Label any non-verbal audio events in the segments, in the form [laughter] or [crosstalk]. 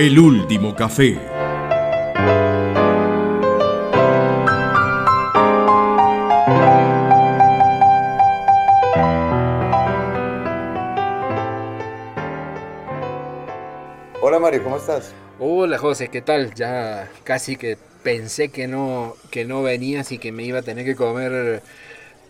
El último café. Hola Mario, ¿cómo estás? Hola José, ¿qué tal? Ya casi que pensé que no, que no venías y que me iba a tener que comer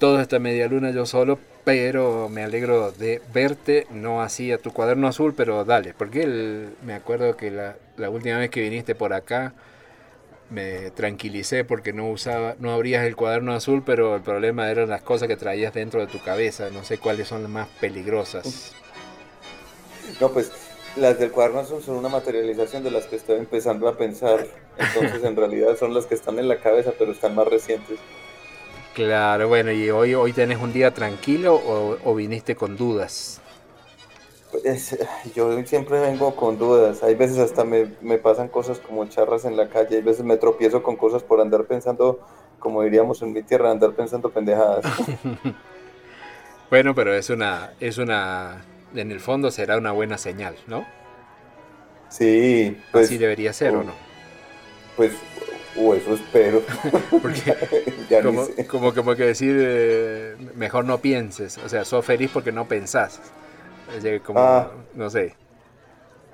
toda esta media luna yo solo, pero me alegro de verte, no así a tu cuaderno azul, pero dale, porque me acuerdo que la, la, última vez que viniste por acá me tranquilicé porque no usaba, no abrías el cuaderno azul, pero el problema eran las cosas que traías dentro de tu cabeza, no sé cuáles son las más peligrosas. No, pues las del cuaderno azul son una materialización de las que estoy empezando a pensar, entonces en realidad son las que están en la cabeza, pero están más recientes. Claro, bueno, ¿y hoy, hoy tenés un día tranquilo o, viniste con dudas? Pues, yo siempre vengo con dudas. Hay veces hasta me, pasan cosas como charras en la calle. Hay veces me tropiezo con cosas por andar pensando, como diríamos en mi tierra, andar pensando pendejadas. [laughs] bueno, pero es una, es una, en el fondo será una buena señal, ¿no? Sí. Pues, Así debería ser, ¿o no? Pues o eso espero. [laughs] porque [laughs] como, como, como, que decir, eh, mejor no pienses. O sea, sos feliz porque no pensás. Como, ah. no sé.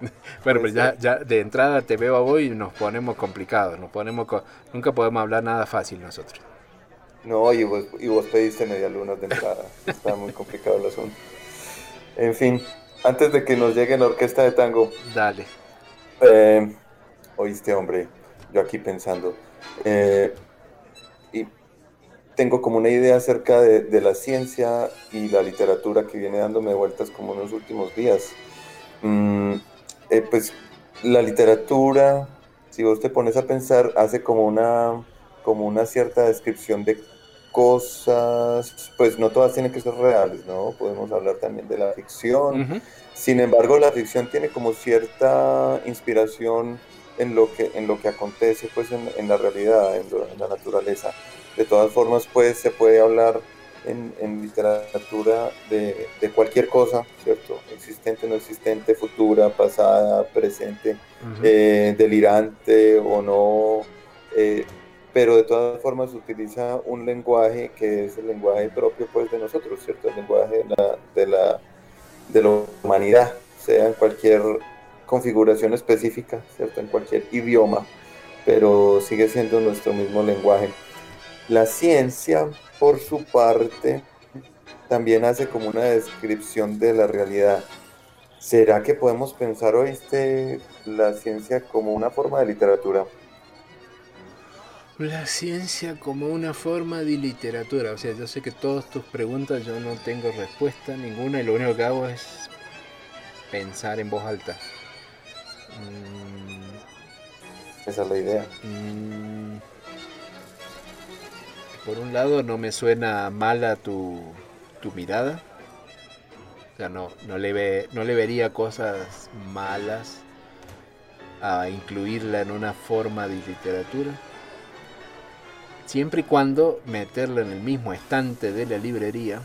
[laughs] bueno, pues ya, ya de entrada te veo a vos y nos ponemos complicados. Nos ponemos nunca podemos hablar nada fácil nosotros. No, y vos, y vos pediste media luna de entrada. Está muy complicado el asunto. En fin, antes de que nos llegue la orquesta de tango. Dale. Eh, oíste, hombre yo aquí pensando. Eh, y tengo como una idea acerca de, la ciencia y la literatura que viene dándome vueltas como en los últimos días. Mm, eh, pues la literatura, si vos te pones a pensar, hace como una, como una cierta descripción de cosas, pues no todas tienen que ser reales, ¿no? Podemos hablar también de la ficción. Sin embargo, la ficción tiene como cierta inspiración en lo que, en lo que acontece pues, en, la realidad, en, la naturaleza. De todas formas, pues, se puede hablar en, literatura de, cualquier cosa, ¿cierto? Existente, no existente, futura, pasada, presente, eh, delirante o no. Eh, pero de todas formas utiliza un lenguaje que es el lenguaje propio pues, de nosotros, ¿cierto? El lenguaje de la, de la, de la humanidad, sea en cualquier configuración específica, ¿cierto? En cualquier idioma, pero sigue siendo nuestro mismo lenguaje. La ciencia, por su parte, también hace como una descripción de la realidad. ¿Será que podemos pensar, oíste, la ciencia como una forma de literatura? La ciencia como una forma de literatura. O sea, yo sé que todas tus preguntas yo no tengo respuesta ninguna y lo único que hago es pensar en voz alta. Mm. Esa es la idea. Mm. Por un lado, no me suena mala tu, tu mirada. O sea, no, no, le ve, no le vería cosas malas a incluirla en una forma de literatura. Siempre y cuando meterla en el mismo estante de la librería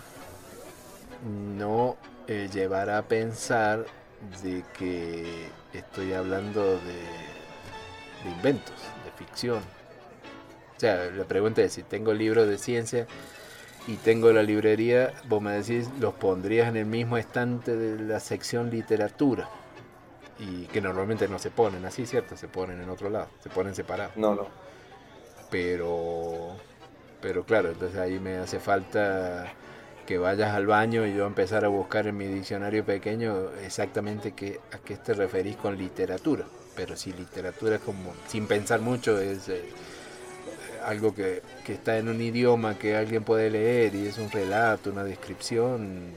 no eh, llevará a pensar de que estoy hablando de, inventos, de ficción. O sea, la pregunta es si tengo libros de ciencia y tengo la librería, vos me decís, los pondrías en el mismo estante de la sección literatura. Y que normalmente no se ponen así, ¿cierto? Se ponen en otro lado, se ponen separados. No, no. Pero, pero claro, entonces ahí me hace falta que vayas al baño y yo empezar a buscar en mi diccionario pequeño exactamente qué, a qué te referís con literatura. Pero si literatura como, sin pensar mucho, es eh, algo que, está en un idioma que alguien puede leer y es un relato, una descripción,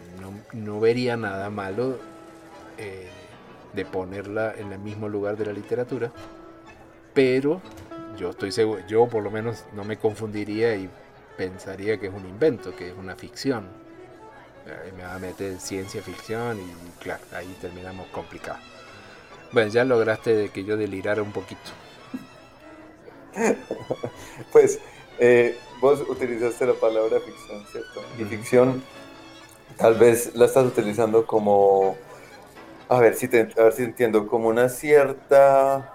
no, vería nada malo eh, de ponerla en el mismo lugar de la literatura. Pero yo estoy seguro, yo por lo menos no me confundiría y pensaría que es un invento, que es una ficción me va a meter ciencia ficción y claro, ahí terminamos complicados. Bueno, ya lograste que yo delirara un poquito. [laughs] pues eh, vos utilizaste la palabra ficción, ¿cierto? Y ficción tal vez la estás utilizando como a ver si, te, a ver si entiendo, como una cierta...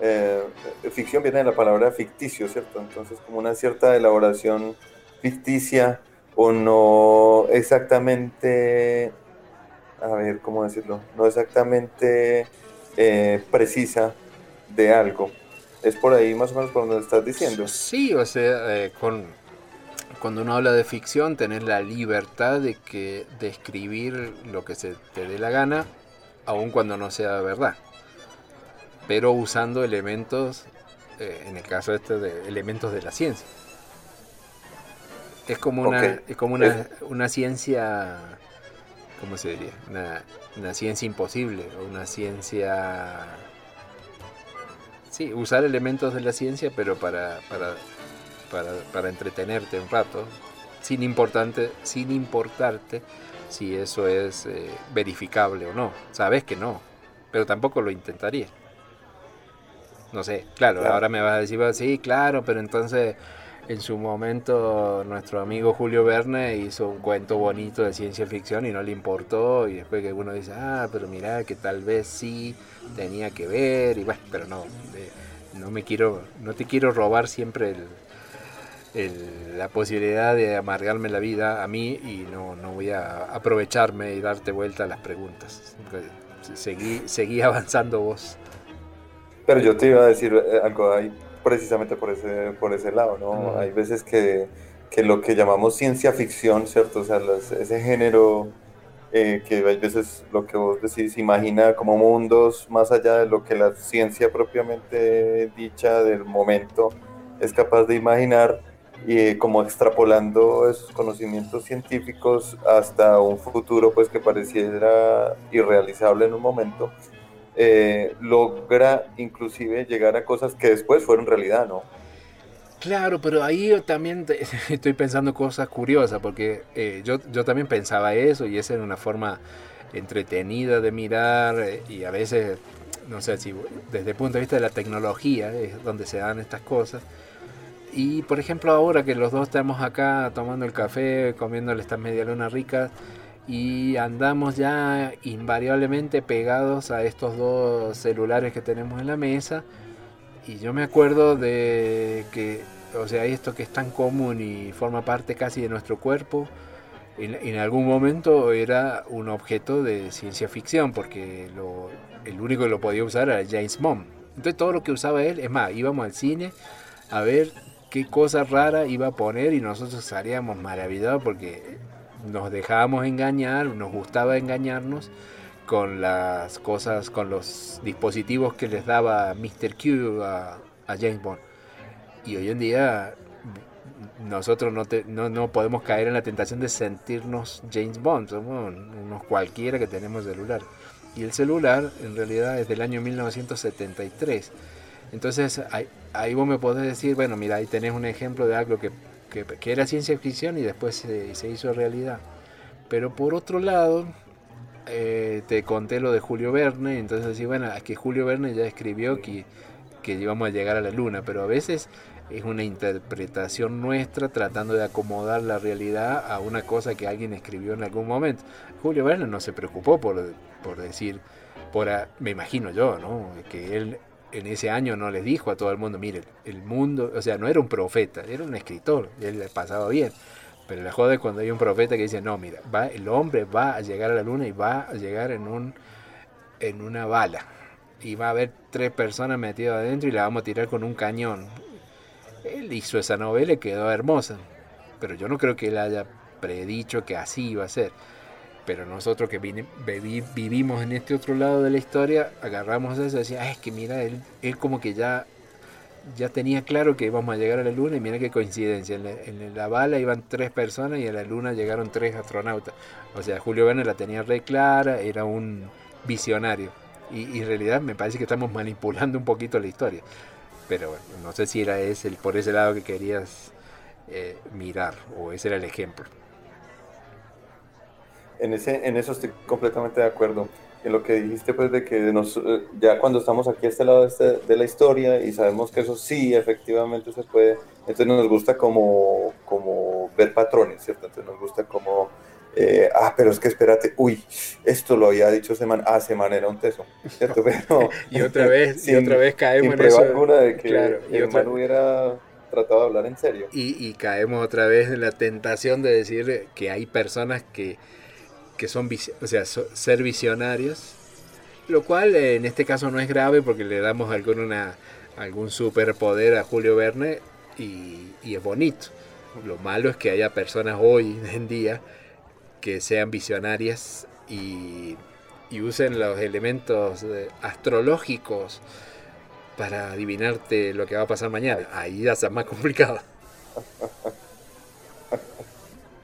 Eh, ficción viene de la palabra ficticio, ¿cierto? Entonces como una cierta elaboración ficticia o no exactamente, a ver, ¿cómo decirlo? No exactamente eh, precisa de algo. ¿Es por ahí más o menos por donde estás diciendo? Sí, o sea, eh, con, cuando uno habla de ficción, tener la libertad de, que, de lo que se te dé la gana, aun cuando no sea verdad. Pero usando elementos, eh, en el caso este, de elementos de la ciencia. Es como una, es como una, una, ciencia, ¿cómo se diría? Una, una ciencia imposible, o una ciencia... Sí, usar elementos de la ciencia, pero para, para, para, para entretenerte un rato, sin, importante, sin importarte si eso es eh, verificable o no. Sabes que no, pero tampoco lo intentaría. No sé, claro, claro. ahora me vas a decir, sí, claro, pero entonces en su momento nuestro amigo Julio Verne hizo un cuento bonito de ciencia ficción y no le importó y después que uno dice, ah, pero mira que tal vez sí tenía que ver y bueno, pero no, no me quiero, no te quiero robar siempre la posibilidad de amargarme la vida a mí y no, no voy a aprovecharme y darte vuelta a las preguntas. Seguí, seguí [laughs] avanzando vos. Pero yo te iba a decir eh, algo ahí precisamente por ese, por ese lado, ¿no? Hay veces que, que, lo que llamamos ciencia ficción, ¿cierto? O sea, ese género eh, que hay veces lo que vos decís imagina como mundos más allá de lo que la ciencia propiamente dicha del momento es capaz de imaginar y como extrapolando esos conocimientos científicos hasta un futuro pues que pareciera irrealizable en un momento eh, logra inclusive llegar a cosas que después fueron realidad, ¿no? Claro, pero ahí yo también [laughs] estoy pensando cosas curiosas, porque eh, yo, yo también pensaba eso y esa era una forma entretenida de mirar eh, y a veces, no sé si desde el punto de vista de la tecnología es donde se dan estas cosas. Y por ejemplo ahora que los dos estamos acá tomando el café, comiéndole estas media luna ricas, y andamos ya invariablemente pegados a estos dos celulares que tenemos en la mesa. Y yo me acuerdo de que, o sea, esto que es tan común y forma parte casi de nuestro cuerpo, en, algún momento era un objeto de ciencia ficción, porque lo, el único que lo podía usar era James Bond. Entonces todo lo que usaba él, es más, íbamos al cine a ver qué cosa rara iba a poner y nosotros salíamos maravillados porque nos dejábamos engañar, nos gustaba engañarnos con las cosas, con los dispositivos que les daba Mr. Q a, James Bond. Y hoy en día nosotros no, no, no, podemos caer en la tentación de sentirnos James Bond, somos unos cualquiera que tenemos celular. Y el celular en realidad es del año 1973. Entonces ahí, ahí vos me podés decir, bueno, mira, ahí tenés un ejemplo de algo que que, era ciencia ficción y después se, hizo realidad. Pero por otro lado, eh, te conté lo de Julio Verne, entonces sí, bueno, es que Julio Verne ya escribió que, que íbamos a llegar a la luna, pero a veces es una interpretación nuestra tratando de acomodar la realidad a una cosa que alguien escribió en algún momento. Julio Verne no se preocupó por, por decir, por me imagino yo, ¿no? que él en ese año no les dijo a todo el mundo, miren, el mundo, o sea, no era un profeta, era un escritor, él le pasaba bien. Pero la joda es cuando hay un profeta que dice, no, mira, va, el hombre va a llegar a la luna y va a llegar en, un, en una bala. Y va a haber tres personas metidas adentro y la vamos a tirar con un cañón. Él hizo esa novela y quedó hermosa. Pero yo no creo que él haya predicho que así iba a ser. Pero nosotros que vivimos en este otro lado de la historia, agarramos eso y decía, es que mira, él, él como que ya, ya tenía claro que íbamos a llegar a la luna y mira qué coincidencia. En la, bala iban tres personas y a la luna llegaron tres astronautas. O sea, Julio Verne la tenía re clara, era un visionario. Y, en realidad me parece que estamos manipulando un poquito la historia. Pero bueno, no sé si era ese, por ese lado que querías eh, mirar o ese era el ejemplo en, ese, en eso estoy completamente de acuerdo. En lo que dijiste, pues, de que nos, eh, ya cuando estamos aquí a este lado de, este, de, la historia y sabemos que eso sí, efectivamente se puede, entonces nos gusta como, como ver patrones, ¿cierto? Entonces nos gusta como eh, ah, pero es que espérate, uy, esto lo había dicho Semana, ah, Semana era un teso, ¿cierto? [laughs] Pero, y otra vez, y otra vez caemos en eso. alguna de que claro, y el hubiera tratado de hablar en serio. Y, caemos otra vez en la tentación de decir que hay personas que, que son, o sea, ser visionarios, lo cual eh, en este caso no es grave porque le damos algún, una, algún superpoder a Julio Verne y, y es bonito. Lo malo es que haya personas hoy [laughs] en día que sean visionarias y, y usen los elementos eh, astrológicos para adivinarte lo que va a pasar mañana. Ahí ya está más complicado.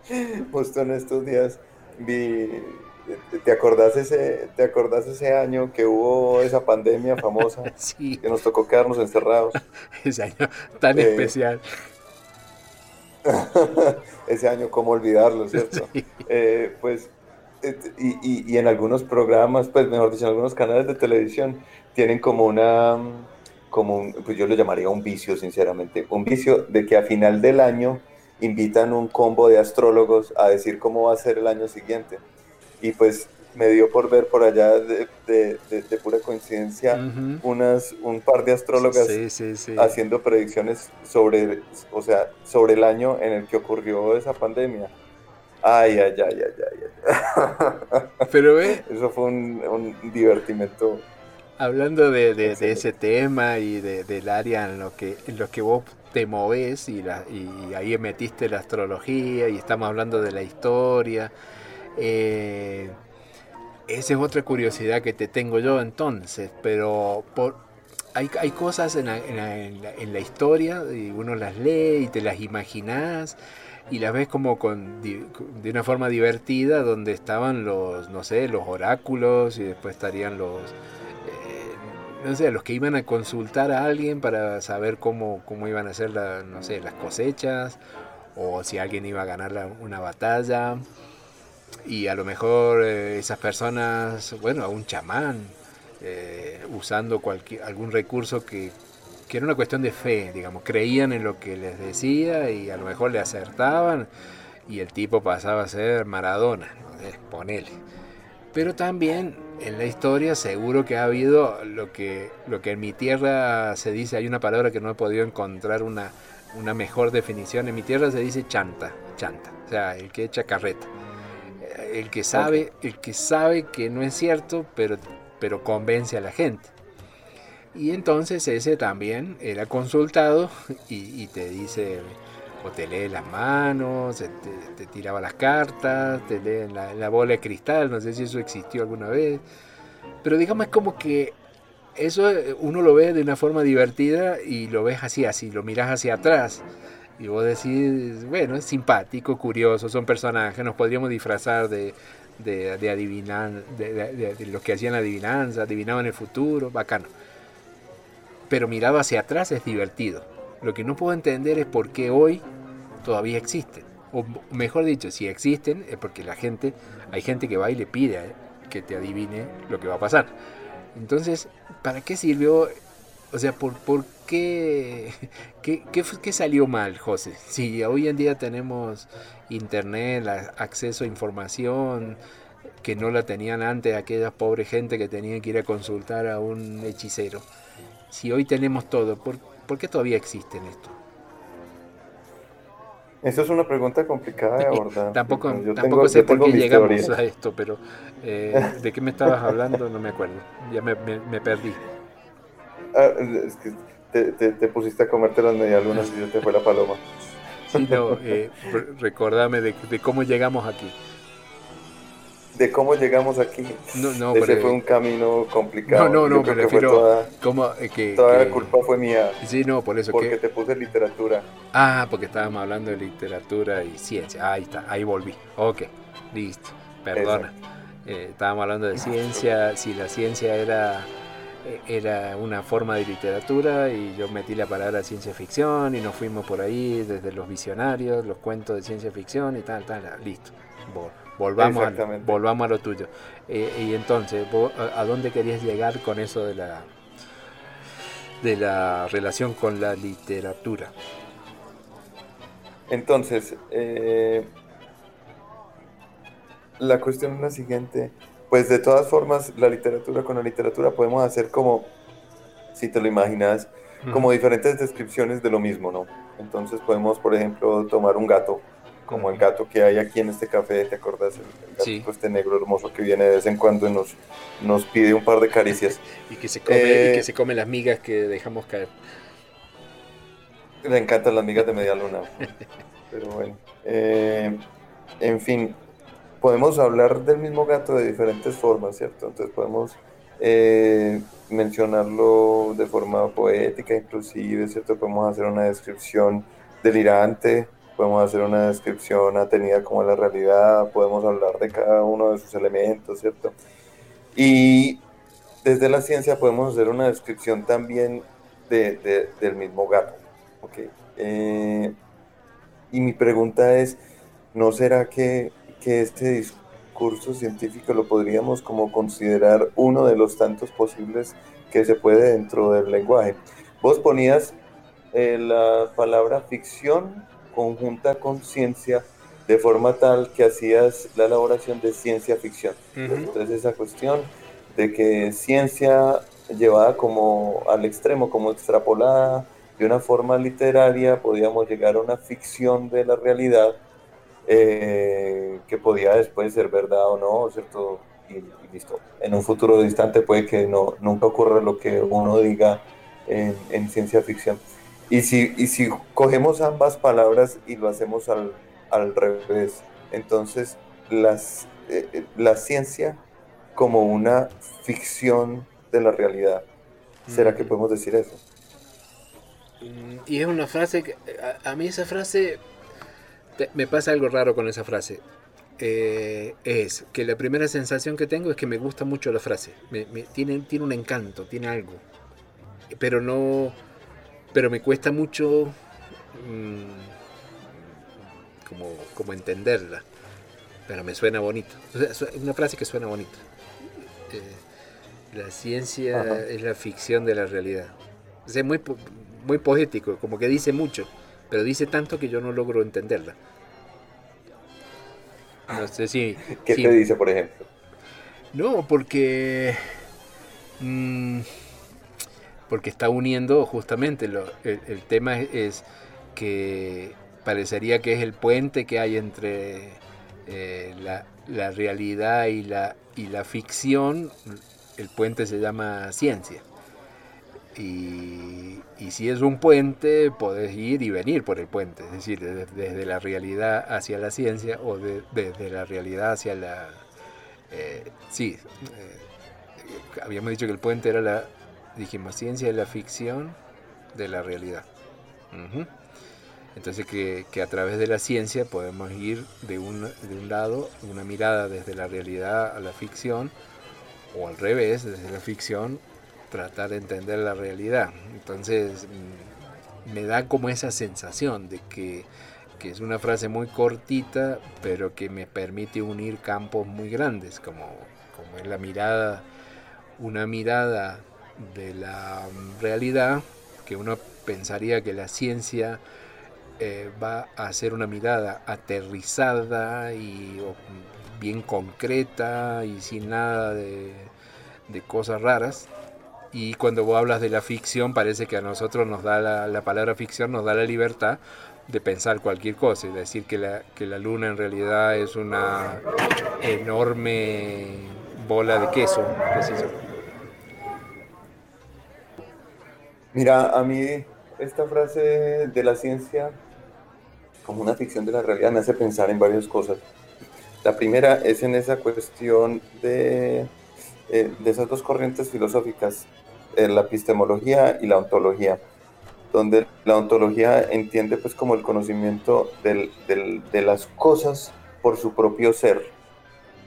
[laughs] Justo en estos días vi, ¿te acordás ese, te acordás ese año que hubo esa pandemia famosa? [laughs] sí. Que nos tocó quedarnos encerrados. [laughs] ese año tan eh, especial. [laughs] ese año, ¿cómo olvidarlo, cierto? Eh, pues, y, y, en algunos programas, pues mejor dicho, en algunos canales de televisión, tienen como una como pues yo lo llamaría un vicio, sinceramente, un vicio de que a final del año invitan un combo de astrólogos a decir cómo va a ser el año siguiente. Y pues me dio por ver por allá de, de, pura coincidencia unas, un par de astrólogas haciendo predicciones sobre, o sea, sobre el año en el que ocurrió esa pandemia. Ay, ay, ay, ay, ay. [laughs] Pero ve. Eso fue un, un divertimento Hablando de, de, ese tema y de, del área en lo que en lo que vos te moves y, la, y ahí metiste la astrología y estamos hablando de la historia, eh, esa es otra curiosidad que te tengo yo entonces, pero por, hay, hay cosas en la, en, la, en la, historia y uno las lee y te las imaginas y las ves como con, de una forma divertida donde estaban los, no sé, los oráculos y después estarían los no sé, los que iban a consultar a alguien para saber cómo, cómo iban a ser la, no sé, las cosechas o si alguien iba a ganar una batalla y a lo mejor eh, esas personas, bueno, a un chamán eh, usando cualquier, algún recurso que, que era una cuestión de fe, digamos, creían en lo que les decía y a lo mejor le acertaban y el tipo pasaba a ser Maradona, ponele. Pero también en la historia seguro que ha habido lo que, lo que en mi tierra se dice, hay una palabra que no he podido encontrar una, una mejor definición, en mi tierra se dice chanta, chanta, o sea, el que echa carreta. Eh, el que sabe, el que sabe que no es cierto, pero, pero convence a la gente. Y entonces ese también era consultado y, y te dice, o te lee las manos, te, tiraba las cartas, te lee la, bola de cristal, no sé si eso existió alguna vez. Pero digamos es como que eso eh, uno lo ve de una forma divertida y lo ves así, así, lo miras hacia atrás. Y vos decís, bueno, es simpático, curioso, son personajes, nos podríamos disfrazar de, de, de adivinar, de, de, los que hacían adivinanza, adivinaban el futuro, bacano. Pero mirado hacia atrás es divertido. Lo que no puedo entender es por qué hoy todavía existen. O mejor dicho, si existen es porque la gente, hay gente que va y le pide que te adivine lo que va a pasar. Entonces, ¿para qué sirvió? O sea, ¿por, por qué, [laughs] qué, qué, salió mal, José? Si hoy en día tenemos internet, acceso a información que no la tenían antes aquella pobre gente que tenía que ir a consultar a un hechicero. Si hoy tenemos todo, ¿por, ¿por qué todavía existen esto? Esa es una pregunta complicada de abordar. tampoco, tampoco sé por qué llegamos a esto, pero eh, ¿de qué me estabas hablando? No me acuerdo. Ya me, me, perdí. Ah, es que te, te, pusiste a comerte las medialunas y yo te fue la paloma. Sí, no, eh, recordame de, de cómo llegamos aquí de cómo llegamos aquí. No, no, Ese fue un camino complicado. No, no, no, me refiero toda, como, eh, que, toda la culpa fue mía. Sí, no, por eso. Porque te puse literatura. Ah, porque estábamos hablando de literatura y ciencia. Ahí está, ahí volví. Ok, listo, perdona. Eh, estábamos hablando de ciencia, si la ciencia era eh, era una forma de literatura y yo metí la palabra ciencia ficción y nos fuimos por ahí desde los visionarios, los cuentos de ciencia ficción y tal, tal, listo. Volvamos, a, volvamos a lo tuyo. Eh, y entonces, a, dónde querías llegar con eso de la, de la relación con la literatura? Entonces, eh, la cuestión es la siguiente, pues de todas formas la literatura con la literatura podemos hacer como, si te lo imaginas, como diferentes descripciones de lo mismo, ¿no? Entonces podemos, por ejemplo, tomar un gato, como el gato que hay aquí en este café, ¿te acuerdas? El, gato este negro hermoso que viene de vez en cuando y nos, nos pide un par de caricias. [laughs] Y que se come, y que eh, se come las migas que dejamos caer. Le encantan las migas de media luna. [laughs] Pero bueno. Eh, en fin, podemos hablar del mismo gato de diferentes formas, ¿cierto? Entonces podemos eh, mencionarlo de forma poética, inclusive, ¿cierto? Podemos hacer una descripción delirante, podemos hacer una descripción atenida como la realidad, podemos hablar de cada uno de sus elementos, ¿cierto? Y desde la ciencia podemos hacer una descripción también de, del mismo gato, ¿ok? Eh, y mi pregunta es, ¿no será que, que este discurso científico lo podríamos como considerar uno de los tantos posibles que se puede dentro del lenguaje? Vos ponías eh, la palabra ficción conjunta con ciencia de forma tal que hacías la elaboración de ciencia ficción. Entonces esa cuestión de que ciencia llevada como al extremo, como extrapolada de una forma literaria, podíamos llegar a una ficción de la realidad eh, que podía después ser verdad o no, ¿cierto? Y, listo. En un futuro distante puede que no, nunca ocurra lo que uno diga en, ciencia ficción. Y si, y si cogemos ambas palabras y lo hacemos al, al revés, entonces las, eh, eh, la ciencia como una ficción de la realidad. ¿Será que podemos decir eso? Mm, y es una frase que a mí esa frase me pasa algo raro con esa frase. Eh, es que la primera sensación que tengo es que me gusta mucho la frase. Me, tiene, tiene un encanto, tiene algo. Pero no. Pero me cuesta mucho. Mm, como, como entenderla. Pero me suena bonito. una frase que suena bonito. Eh, la ciencia es la ficción de la realidad. es muy, muy poético, como que dice mucho pero dice tanto que yo no logro entenderla. No sé si... [laughs] ¿Qué te dice, por ejemplo? No, porque... Mm, porque está uniendo justamente, lo, el, tema es, que parecería que es el puente que hay entre eh, la, la, realidad y la, y la ficción. El puente se llama ciencia. Y, si es un puente, podés ir y venir por el puente, es decir, desde, la realidad hacia la ciencia o desde la realidad hacia la... Eh, sí, eh, habíamos dicho que el puente era la, dijimos, ciencia de la ficción de la realidad. Entonces que, que, a través de la ciencia podemos ir de un, de un lado, una mirada desde la realidad a la ficción, o al revés, desde la ficción tratar de entender la realidad. Entonces mm, me da como esa sensación de que, es una frase muy cortita, pero que me permite unir campos muy grandes, como, como es la mirada, una mirada de la realidad, que uno pensaría que la ciencia eh, va a ser una mirada aterrizada y bien concreta y sin nada de, de cosas raras y cuando vos hablas de la ficción parece que a nosotros nos da la, palabra ficción nos da la libertad de pensar cualquier cosa y decir que la, que la luna en realidad es una enorme bola de queso. Mira, a mí esta frase de la ciencia como una ficción de la realidad me hace pensar en varias cosas. La primera es en esa cuestión de, eh, de esas dos corrientes filosóficas la epistemología y la ontología, donde la ontología entiende pues como el conocimiento de las cosas por su propio ser.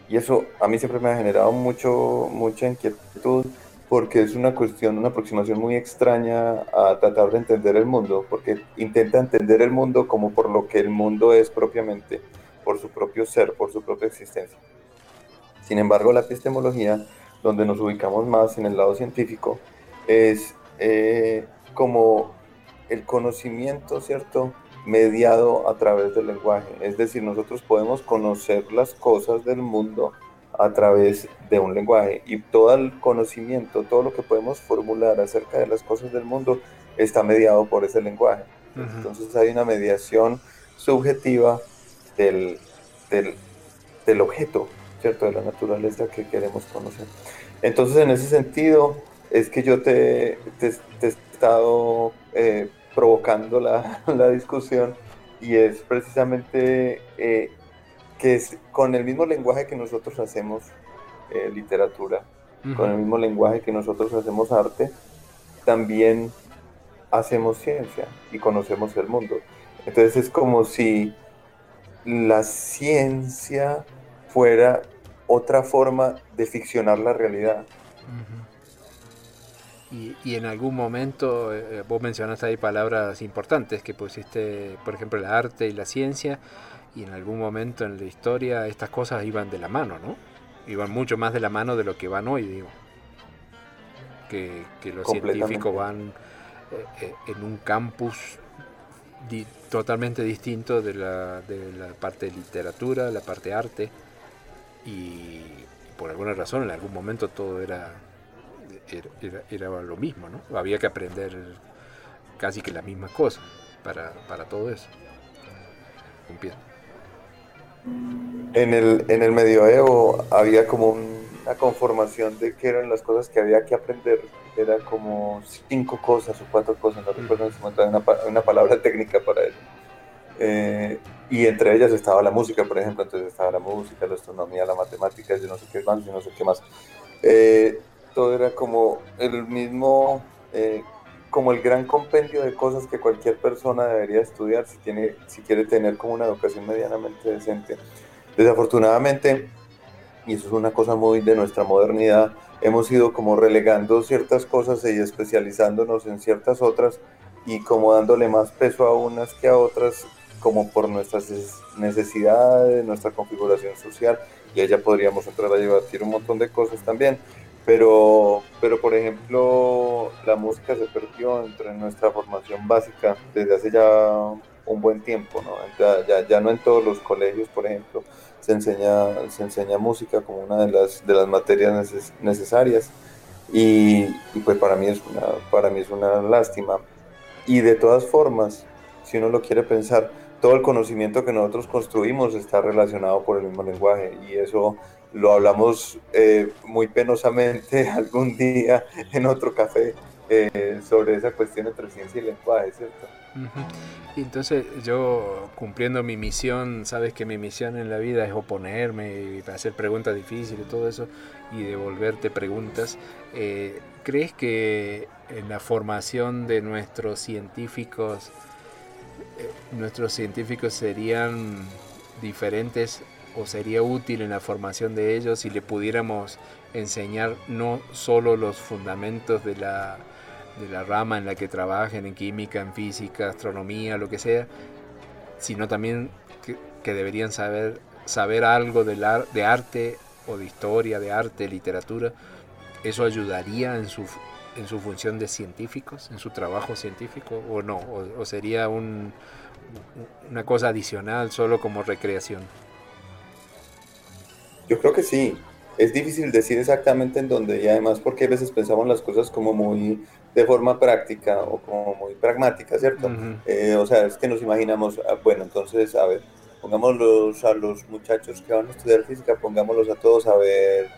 Y eso a mí siempre me ha generado mucho, mucha inquietud porque es una cuestión, una aproximación muy extraña a tratar de entender el mundo, porque intenta entender el mundo como por lo que el mundo es propiamente, por su propio ser, por su propia existencia. Sin embargo, la epistemología, donde nos ubicamos más en el lado científico, es eh, como el conocimiento, ¿cierto?, mediado a través del lenguaje. Es decir, nosotros podemos conocer las cosas del mundo a través de un lenguaje y todo el conocimiento, todo lo que podemos formular acerca de las cosas del mundo está mediado por ese lenguaje. Entonces hay una mediación subjetiva del, del, objeto, ¿cierto? De la naturaleza que queremos conocer. Entonces en ese sentido es que yo te, te, he estado eh, provocando la, [laughs] la, discusión y es precisamente eh, que es con el mismo lenguaje que nosotros hacemos eh, literatura, con el mismo lenguaje que nosotros hacemos arte, también hacemos ciencia y conocemos el mundo. Entonces es como si la ciencia fuera otra forma de ficcionar la realidad. y, en algún momento, eh, vos mencionaste ahí palabras importantes que pusiste, por ejemplo, el arte y la ciencia, y en algún momento en la historia estas cosas iban de la mano, ¿no? Iban mucho más de la mano de lo que van hoy, digo. Que, los científicos van eh, eh, en un campus totalmente distinto de la, de la parte de literatura, la parte de arte, y por alguna razón en algún momento todo era, era, era, lo mismo, ¿no? Había que aprender casi que la misma cosa para, para todo eso. En el, en el medioevo había como una conformación de qué eran las cosas que había que aprender. Era como cinco cosas o cuatro cosas, no recuerdo en una, una palabra [laughs] técnica para eso. Eh, y entre ellas estaba la música, por ejemplo, entonces estaba la música, la astronomía, la matemática, yo no sé qué más, yo no sé qué más. Eh, todo era como el mismo eh, como el gran compendio de cosas que cualquier persona debería estudiar si, tiene, si quiere tener como una educación medianamente decente. Desafortunadamente, y eso es una cosa muy de nuestra modernidad, hemos ido como relegando ciertas cosas y especializándonos en ciertas otras y como dándole más peso a unas que a otras como por nuestras necesidades, nuestra configuración social, y allá podríamos entrar a debatir un montón de cosas también. Pero, pero por ejemplo, la música se perdió entre nuestra formación básica desde hace ya un buen tiempo, ¿no? Ya, ya, no en todos los colegios, por ejemplo, se enseña, se enseña música como una de las, de las materias necesarias y, y, pues para mí, es una, para mí es una lástima. Y de todas formas, si uno lo quiere pensar, todo el conocimiento que nosotros construimos está relacionado por el mismo lenguaje y eso lo hablamos eh, muy penosamente [laughs] algún día en otro café eh, sobre esa cuestión entre ciencia y lenguaje, ¿cierto? Y entonces yo cumpliendo mi misión, sabes que mi misión en la vida es oponerme y hacer preguntas difíciles y todo eso y devolverte preguntas. Eh, ¿Crees que en la formación de nuestros científicos, nuestros científicos serían diferentes o sería útil en la formación de ellos si le pudiéramos enseñar no solo los fundamentos de la, de la rama en la que trabajen, en química, en física, astronomía, lo que sea, sino también que, deberían saber, saber algo de, la, de arte o de historia, de arte, literatura. ¿Eso ayudaría en su, en su función de científicos, en su trabajo científico o no? ¿O, sería un, una cosa adicional solo como recreación? Yo creo que sí. Es difícil decir exactamente en dónde y además porque a veces pensamos las cosas como muy de forma práctica o como muy pragmática, ¿cierto? Eh, o sea, es que nos imaginamos, ah, bueno, entonces, a ver, pongámoslos a los muchachos que van a estudiar física, pongámoslos a todos a ver,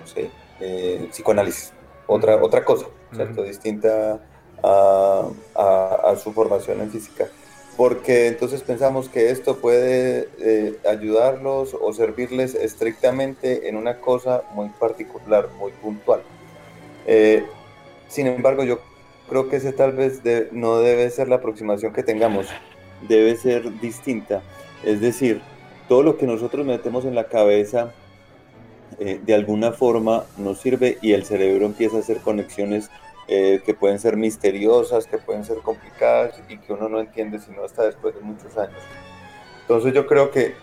no sé, eh, psicoanálisis, otra, otra cosa, ¿cierto? Distinta a, a, su formación en física porque entonces pensamos que esto puede eh, ayudarlos o servirles estrictamente en una cosa muy particular, muy puntual. Eh, sin embargo, yo creo que ese tal vez no debe ser la aproximación que tengamos, debe ser distinta. Es decir, todo lo que nosotros metemos en la cabeza eh, de alguna forma nos sirve y el cerebro empieza a hacer conexiones eh, que pueden ser misteriosas, que pueden ser complicadas y que uno no entiende sino hasta después de muchos años. Entonces yo creo que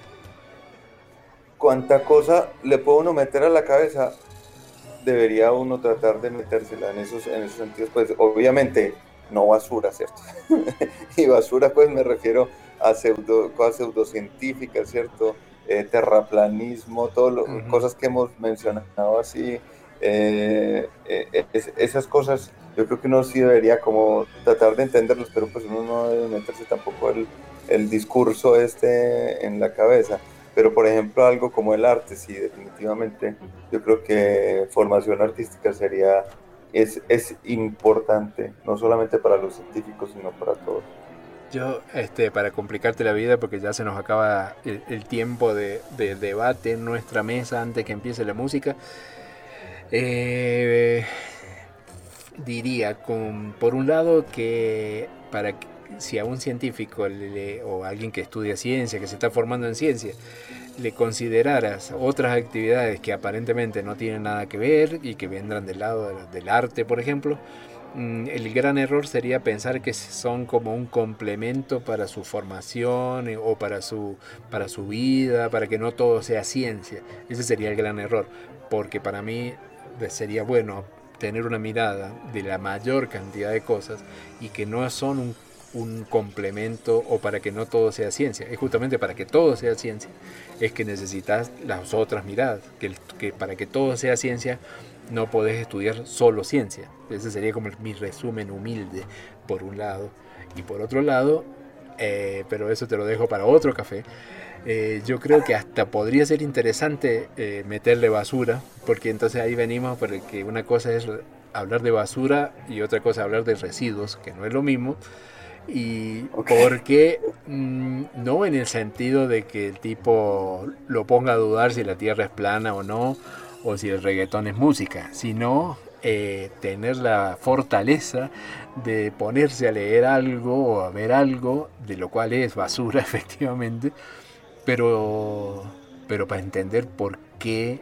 cuánta cosa le puede uno meter a la cabeza, debería uno tratar de metérsela en esos, en esos sentidos. Pues obviamente no basura, ¿cierto? [laughs] y basura pues me refiero a pseudo, cosas pseudocientíficas, ¿cierto? Eh, terraplanismo, todo cosas que hemos mencionado así, eh, eh, esas cosas yo creo que uno sí debería como tratar de entenderlos, pero pues uno no debe meterse tampoco el, el discurso este en la cabeza. Pero por ejemplo algo como el arte, sí, definitivamente yo creo que formación artística sería, es, es importante, no solamente para los científicos, sino para todos. Yo, este, para complicarte la vida, porque ya se nos acaba el, tiempo de, de, debate en nuestra mesa antes que empiece la música, eh, diría, con, por un lado, que para si a un científico o alguien que estudia ciencia, que se está formando en ciencia, le consideraras otras actividades que aparentemente no tienen nada que ver y que vendrán del lado del arte, por ejemplo, mm, el gran error sería pensar que son como un complemento para su formación o para su, para su vida, para que no todo sea ciencia. Ese sería el gran error, porque para mí sería bueno tener una mirada de la mayor cantidad de cosas y que no son un, complemento o para que no todo sea ciencia. Es justamente para que todo sea ciencia, es que necesitas las otras miradas, que, que para que todo sea ciencia no podés estudiar solo ciencia. Ese sería como mi resumen humilde, por un lado. Y por otro lado, eh, pero eso te lo dejo para otro café, eh, yo creo que hasta podría ser interesante eh, meterle basura, porque entonces ahí venimos porque una cosa es hablar de basura y otra cosa hablar de residuos, que no es lo mismo. Y porque mm, no en el sentido de que el tipo lo ponga a dudar si la tierra es plana o no, o si el reggaetón es música, sino eh, tener la fortaleza de ponerse a leer algo o a ver algo, de lo cual es basura [laughs] efectivamente, pero, pero para entender por qué,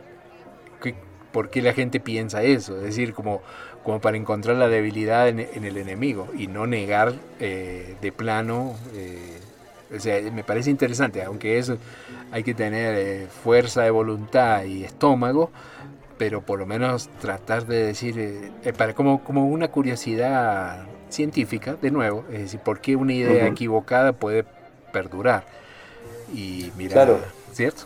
por qué la gente piensa eso, es decir, como, como para encontrar la debilidad en, el enemigo y no negar eh, de plano. Eh, o sea, me parece interesante, aunque eso hay que tener eh, fuerza de voluntad y estómago, pero por lo menos tratar de decir, para, como, como una curiosidad científica, de nuevo, es decir, por qué una idea equivocada puede perdurar y mira, claro. ¿cierto?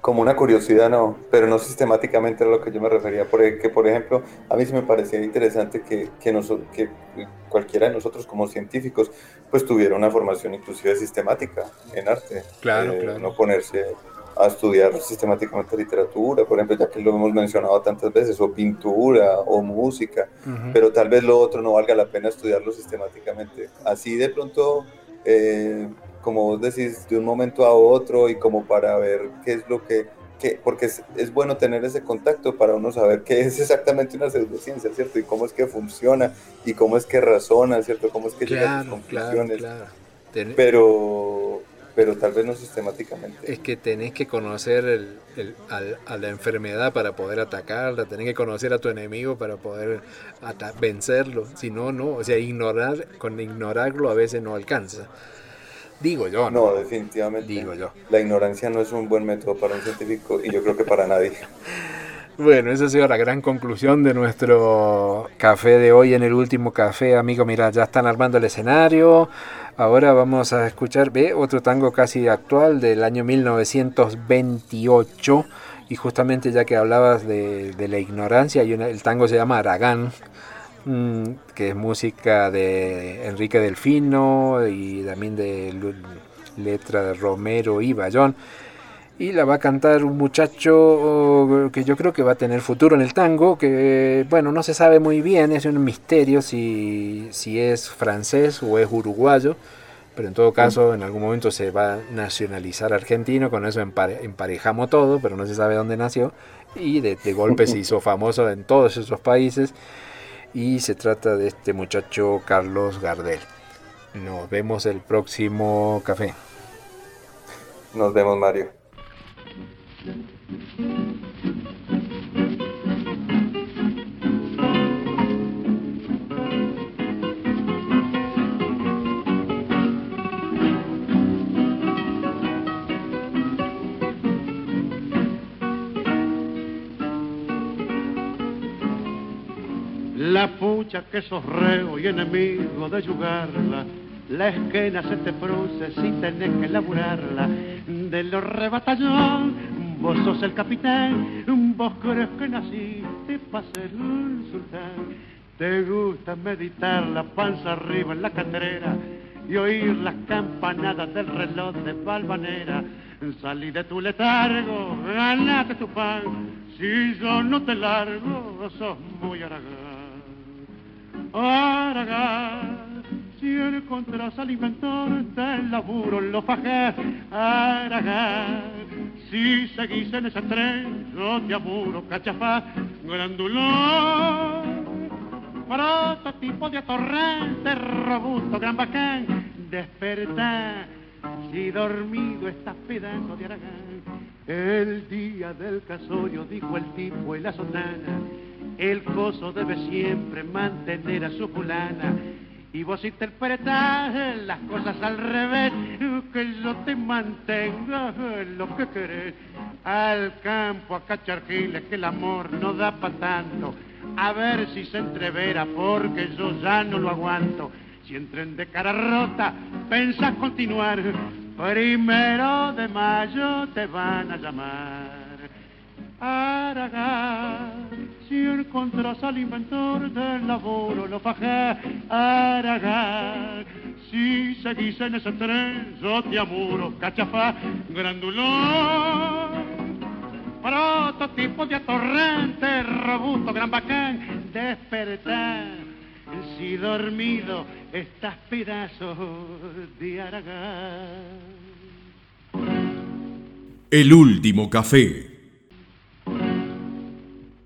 Como una curiosidad, no, pero no sistemáticamente a lo que yo me refería. Porque, por ejemplo, a mí sí me parecía interesante que, que, que cualquiera de nosotros como científicos pues tuviera una formación inclusive sistemática en arte. Claro, eh, claro. No ponerse a estudiar sistemáticamente literatura, por ejemplo, ya que lo hemos mencionado tantas veces, o pintura, o música, pero tal vez lo otro no valga la pena estudiarlo sistemáticamente. Así de pronto eh, como vos decís, de un momento a otro y como para ver qué es lo que, porque es, es, bueno tener ese contacto para uno saber qué es exactamente una pseudociencia, ¿cierto? Y cómo es que funciona y cómo es que razona, ¿cierto? Cómo es que llega a sus conclusiones. Claro, claro. Pero, pero tal vez no sistemáticamente. Es que tenés que conocer el, el, a la enfermedad para poder atacarla, tenés que conocer a tu enemigo para poder vencerlo, si no, no, o sea, ignorar, con ignorarlo a veces no alcanza. Digo yo. No, definitivamente. Digo yo. La ignorancia no es un buen método para un científico y yo creo que para nadie. [laughs] Bueno, esa ha sido la gran conclusión de nuestro café de hoy en el último café. Amigo, mira, ya están armando el escenario. Ahora vamos a escuchar ve, otro tango casi actual del año 1928. Y justamente ya que hablabas de, la ignorancia, el tango se llama Aragán. Mm, que es música de Enrique Delfino y también de letra de Romero y Bayón. Y la va a cantar un muchacho oh, que yo creo que va a tener futuro en el tango, que bueno, no se sabe muy bien, es un misterio si, si es francés o es uruguayo, pero en todo caso en algún momento se va a nacionalizar argentino, con eso emparejamos todo, pero no se sabe dónde nació, y de, de golpe se hizo famoso en todos esos países y se trata de este muchacho Carlos Gardel. Nos vemos el próximo café. Nos vemos Mario. La pucha que sos reo y enemigo de jugarla. La esquena se te produce si tenés que laburarla. De los rebatallón, vos sos el capitán. Vos crees que naciste para ser un sultán. Te gusta meditar la panza arriba en la catrera y oír las campanadas del reloj de Valvanera. Salí de tu letargo, ganate tu pan. Si yo no te largo, sos muy aragán. Aragán, si encontrás al inventor del laburo, lo fajé. Aragán, si seguís en ese tren, yo te apuro, cachafá, grandulón prototipo de atorrante, robusto, gran bacán, despertar, si dormido estás pedazo de Aragán. El día del casorio, dijo el tipo en la sotana, el coso debe siempre mantener a su fulana. Y vos interpretás las cosas al revés, que yo te mantenga lo que querés. Al campo, a cachargiles, que el amor no da pa' tanto a ver si se entrevera, porque yo ya no lo aguanto. Si entren de cara rota, pensás continuar, primero de mayo te van a llamar. Aragán, si encontrás al inventor del laburo, lo fajé. Aragán, si seguís en ese tren, yo te amuro, cachafá, grandulón prototipo de atorrante, robusto, gran bacán, despertar. Si dormido estás pedazos de Aragán. El último café.